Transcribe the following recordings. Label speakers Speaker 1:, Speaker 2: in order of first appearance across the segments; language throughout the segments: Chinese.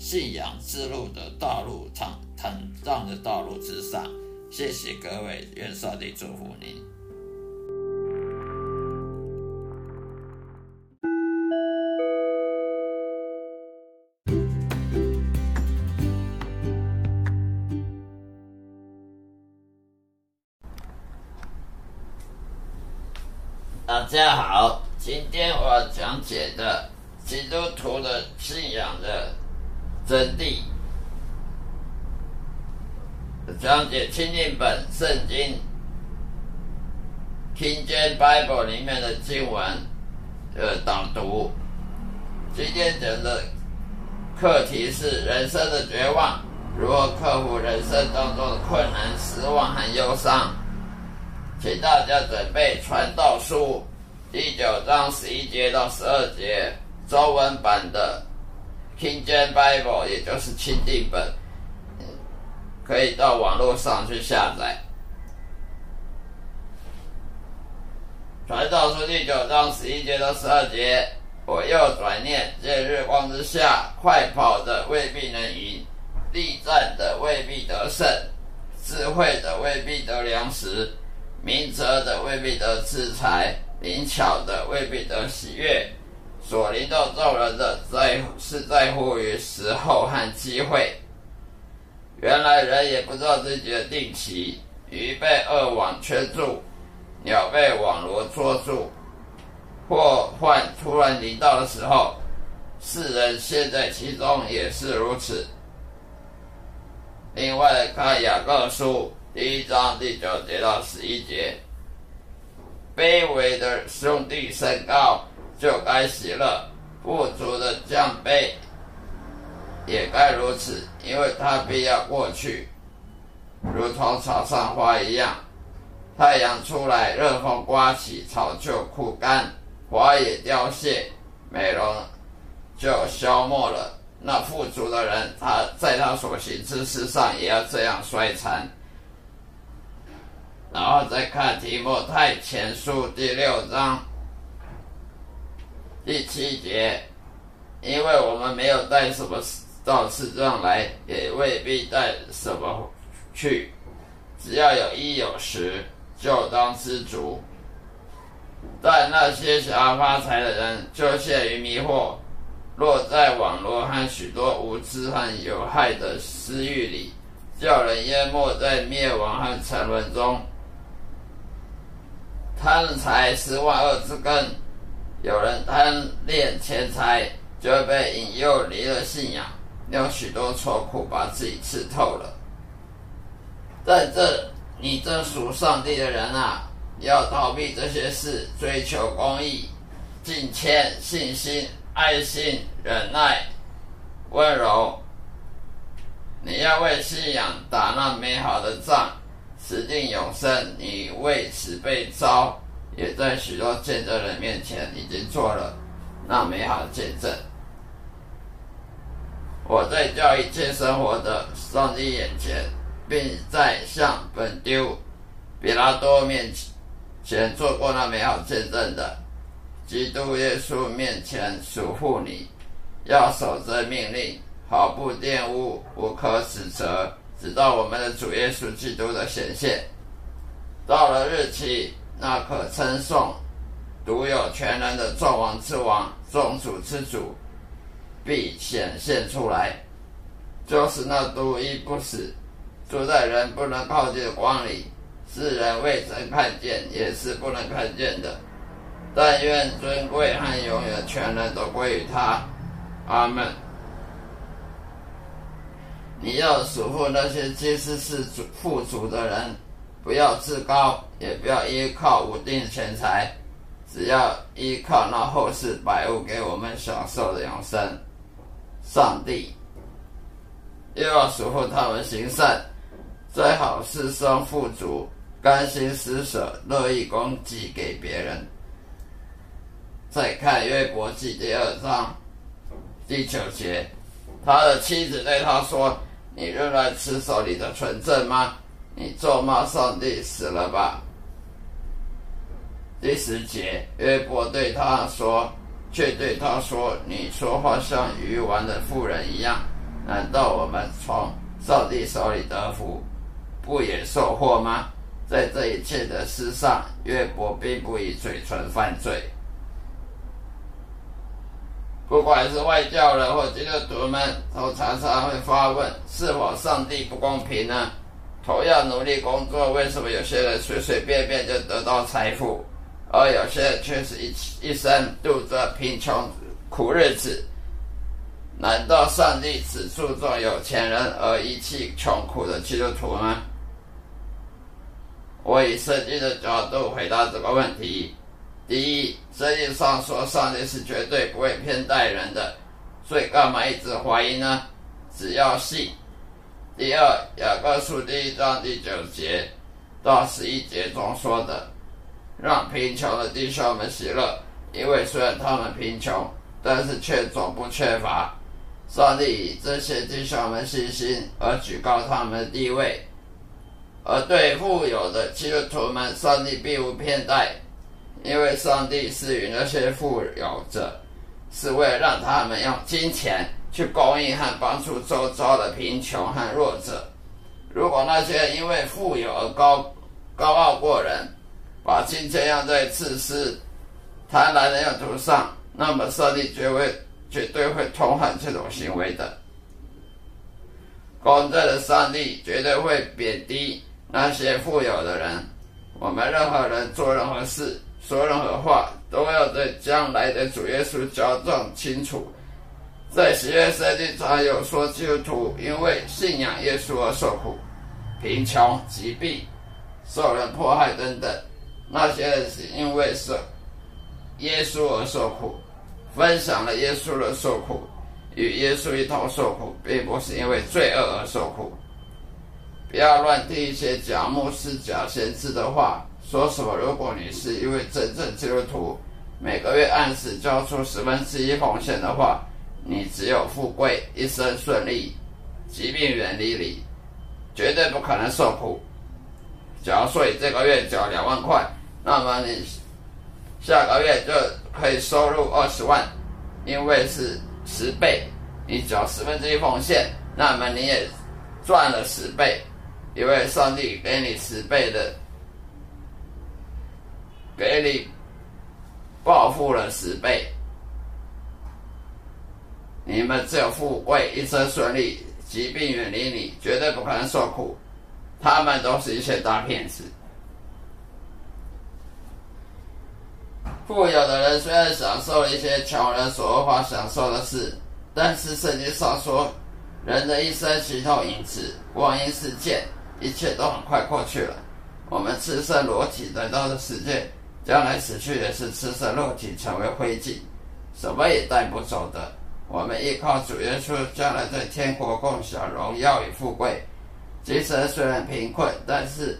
Speaker 1: 信仰之路的道路，坦坦荡的道路之上。谢谢各位，愿上帝祝福您。大家好，今天我讲解的基督徒的信仰的。真谛，讲解亲近本圣经 King James Bible 里面的经文的导读。今天讲的课题是人生的绝望，如何克服人生当中的困难、失望和忧伤。请大家准备《传道书》第九章十一节到十二节中文版的。King James Bible，也就是钦定本，可以到网络上去下载。传道书第九章十一节到十二节，我又转念：在日光之下，快跑的未必能赢，力战的未必得胜，智慧的未必得粮食，明哲的未必得资财，灵巧的未必得喜悦。所领导众人的在是在乎于时候和机会。原来人也不知道自己的定期，鱼被恶网圈住，鸟被网罗捉住，祸患突然临到的时候，世人陷在其中也是如此。另外看雅各书第一章第九节到十一节，卑微的兄弟升高。就该喜乐，富足的降卑也该如此，因为它必要过去，如同草上花一样。太阳出来，热风刮起，草就枯干，花也凋谢，美容就消没了。那富足的人，他在他所行之事上也要这样衰残。然后再看提摩太前书第六章。第七节，因为我们没有带什么到世上来，也未必带什么去，只要有衣有食，就当知足。但那些想要发财的人，就陷于迷惑，落在网络和许多无知和有害的私欲里，叫人淹没在灭亡和沉沦中。贪财是万恶之根。有人贪恋钱财，就会被引诱离了信仰，有许多愁苦把自己刺透了。在这，你这属上帝的人啊，要逃避这些事，追求公义、敬谦、信心、爱心、忍耐、温柔。你要为信仰打那美好的仗，持定永生。你为此被招。也在许多见证人面前已经做了那美好的见证。我在教一切生活的上帝眼前，并在向本丢比拉多面前做过那美好见证的基督耶稣面前守护你，要守着命令，毫不玷污，无可指责，直到我们的主耶稣基督的显现。到了日期，那可称颂、独有全能的众王之王、众主之主，必显现出来。就是那独一不死、住在人不能靠近的光里，世人未曾看见，也是不能看见的。但愿尊贵和永远全能都归于他。阿门。你要嘱咐那些其实是主富足的人，不要自高，也不要依靠无定钱财，只要依靠那后世百物给我们享受的永生。上帝。又要嘱咐他们行善，最好是生富足，甘心施舍，乐意供给给别人。再看约伯记第二章第九节，他的妻子对他说：“你仍然持守你的纯正吗？你咒骂上帝死了吧？”第十节，约伯对他说，却对他说：“你说话像愚顽的妇人一样。”难道我们从上帝手里得福，不也受祸吗？在这一切的事上，约伯并不以嘴唇犯罪。不管是外教人或基督徒们，都常常会发问：是否上帝不公平呢？同样努力工作，为什么有些人随随便便就得到财富，而有些人却是一一生度着贫穷苦日子？难道上帝只注重有钱人而遗弃穷苦的基督徒吗？我以圣经的角度回答这个问题：第一，圣经上说上帝是绝对不会偏待人的，所以干嘛一直怀疑呢？只要信。第二，雅各书第一章第九节到十一节中说的，让贫穷的弟兄们喜乐，因为虽然他们贫穷，但是却总不缺乏。上帝以这些弟兄们信心而举高他们的地位，而对富有的基督徒们，上帝并无偏待，因为上帝赐予那些富有者，是为了让他们用金钱去供应和帮助周遭的贫穷和弱者。如果那些因为富有而高高傲过人，把金钱用在自私、贪婪的用途上，那么上帝绝会。绝对会痛恨这种行为的。公正的上帝绝对会贬低那些富有的人。我们任何人做任何事、说任何话，都要对将来的主耶稣交账清楚。在喜悦圣经常有说，基督徒因为信仰耶稣而受苦、贫穷、疾病、受人迫害等等。那些人是因为受耶稣而受苦。分享了耶稣的受苦，与耶稣一同受苦，并不是因为罪恶而受苦。不要乱听一些假牧师、假先知的话，说什么如果你是一位真正基督徒，每个月按时交出十分之一奉献的话，你只有富贵、一生顺利、疾病远离你，绝对不可能受苦。假如说你这个月缴两万块，那么你下个月就。可以收入二十万，因为是十倍，你缴十分之一奉献，那么你也赚了十倍，因为上帝给你十倍的，给你报复了十倍。你们只有富贵，一生顺利，疾病远离你，绝对不可能受苦。他们都是一些大骗子。富有的人虽然享受了一些穷人所无法享受的事，但是圣经上说，人的一生其头影子，光阴似箭，一切都很快过去了。我们赤身裸体来到的世界，将来死去的是赤身肉体，成为灰烬，什么也带不走的。我们依靠主耶稣，将来在天国共享荣耀与富贵。今生虽然贫困，但是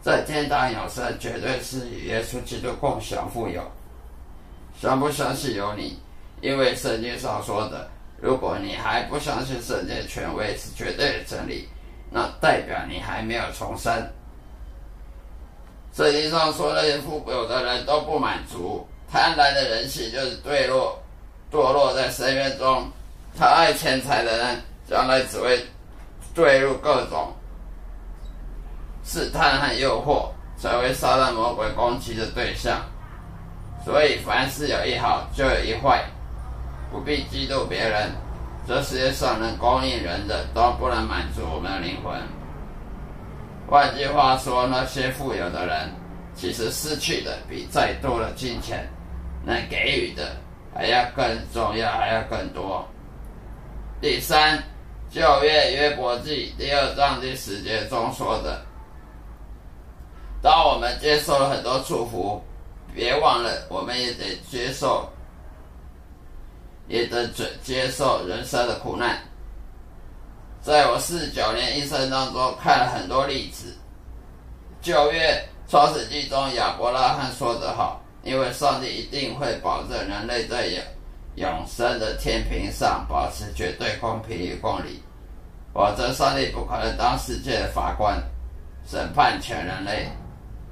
Speaker 1: 在天堂永生，绝对是与耶稣基督共享富有。相不相信由你，因为圣经上说的，如果你还不相信圣经权威是绝对的真理，那代表你还没有重生。圣经上说，那些富有的人都不满足，贪婪的人性就是堕落，堕落在深渊中。他爱钱财的人，将来只会坠入各种试探和诱惑，成为撒旦魔鬼攻击的对象。所以，凡事有一好，就有一坏，不必嫉妒别人。这世界上能供应人的，都不能满足我们的灵魂。换句话说，那些富有的人，其实失去的比再多的金钱能给予的还要更重要，还要更多。第三，旧约约伯记第二章第十节中说的：当我们接受了很多祝福。别忘了，我们也得接受，也得接接受人生的苦难。在我四十九年一生当中，看了很多例子。九月创世纪中，亚伯拉罕说得好：“因为上帝一定会保证人类在永永生的天平上保持绝对公平与公理，否则上帝不可能当世界的法官，审判全人类。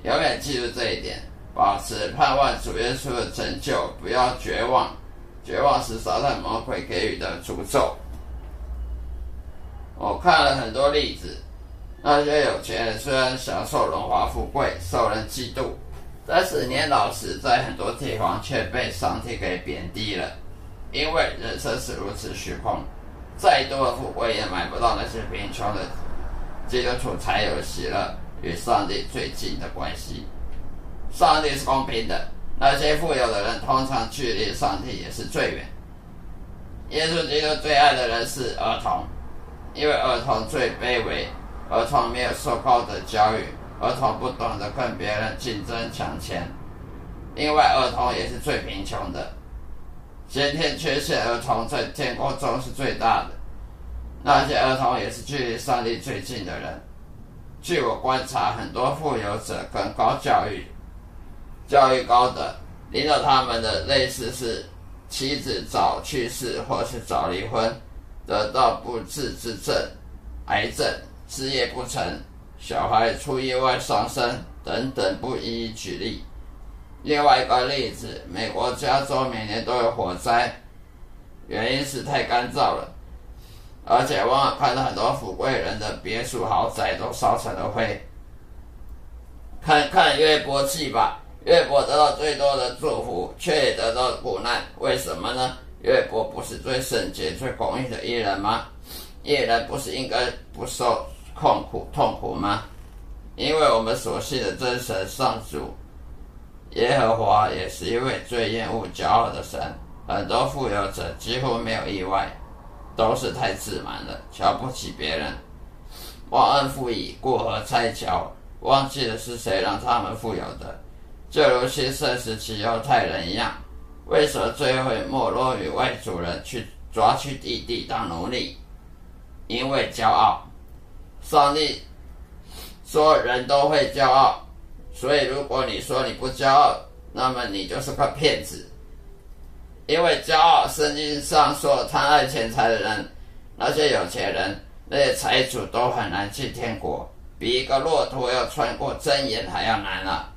Speaker 1: 永远记住这一点。”保持盼望主耶稣的拯救，不要绝望。绝望是撒旦魔鬼给予的诅咒。我看了很多例子，那些有钱人虽然享受荣华富贵，受人嫉妒，但是年老时在很多地方却被上帝给贬低了。因为人生是如此虚空，再多的富贵也买不到那些贫穷的基督徒才有喜乐与上帝最近的关系。上帝是公平的，那些富有的人通常距离上帝也是最远。耶稣基督最爱的人是儿童，因为儿童最卑微，儿童没有受高的教育，儿童不懂得跟别人竞争抢钱。另外，儿童也是最贫穷的，先天缺陷儿童在天空中是最大的。那些儿童也是距离上帝最近的人。据我观察，很多富有者跟高教育。教育高的，领导他们的类似是妻子早去世或是早离婚，得到不治之症、癌症、事业不成、小孩出意外丧生等等，不一一举例。另外一个例子，美国加州每年都有火灾，原因是太干燥了，而且往往看到很多富贵人的别墅豪宅都烧成了灰。看看约伯记吧。约伯得到最多的祝福，却也得到苦难，为什么呢？约伯不是最圣洁、最公义的艺人吗？艺人不是应该不受痛苦、痛苦吗？因为我们所信的真神上主耶和华也是一位最厌恶骄傲的神。很多富有者几乎没有意外，都是太自满了，瞧不起别人，忘恩负义、过河拆桥，忘记了是谁让他们富有的。就如新社时期犹太人一样，为什么最后没落于外族人去抓去弟弟当奴隶？因为骄傲。上帝说人都会骄傲，所以如果你说你不骄傲，那么你就是个骗子。因为骄傲，圣经上说贪爱钱财的人，那些有钱人、那些财主都很难进天国，比一个骆驼要穿过针眼还要难啊！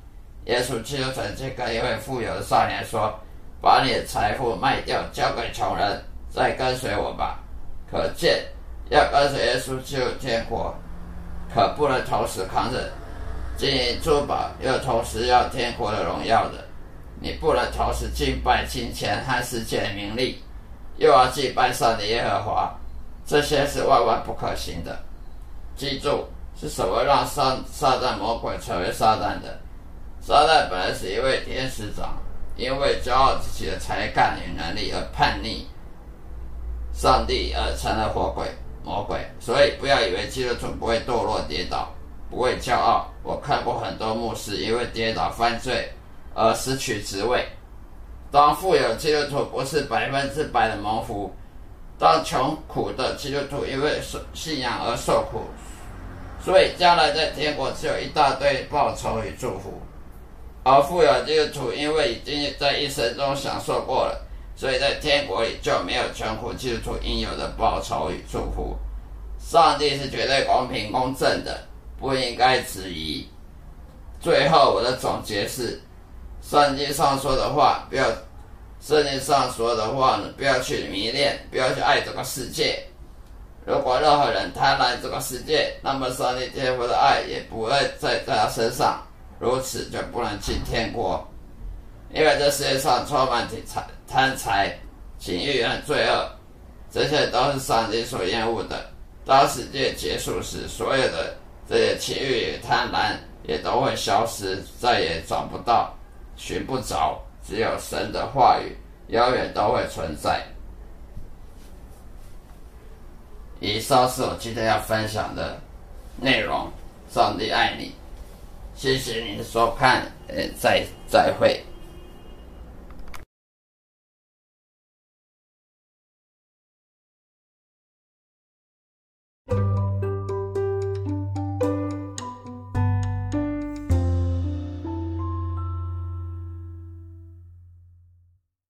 Speaker 1: 耶稣基督曾经跟一位富有的少年说：“把你的财富卖掉，交给穷人，再跟随我吧。”可见，要跟随耶稣进入天国，可不能同时扛着金银珠宝，又同时要天国的荣耀的。你不能同时敬拜金钱和世界名利，又要敬拜上帝耶和华，这些是万万不可行的。记住，是什么让撒撒旦魔鬼成为撒旦的？撒旦本来是一位天使长，因为骄傲自己的才干与能力而叛逆上帝，而成了魔鬼魔鬼。所以不要以为基督徒不会堕落跌倒，不会骄傲。我看过很多牧师因为跌倒犯罪而失去职位。当富有基督徒不是百分之百的蒙福，当穷苦的基督徒因为信仰而受苦，所以将来在天国只有一大堆报酬与祝福。而富有基督徒因为已经在一生中享受过了，所以在天国里就没有穷苦基督徒应有的报酬与祝福。上帝是绝对公平公正的，不应该质疑。最后，我的总结是：圣经上说的话，不要；圣经上说的话呢，不要去迷恋，不要去爱这个世界。如果任何人贪婪这个世界，那么上帝天父的爱也不会在在他身上，如此就不能进天国。因为这世界上充满贪贪财、情欲和罪恶，这些都是上帝所厌恶的。当世界结束时，所有的这些情欲与贪婪也都会消失，再也找不到、寻不着。只有神的话语，永远都会存在。以上是我今天要分享的内容。上帝爱你，谢谢你的收看，呃，再再会。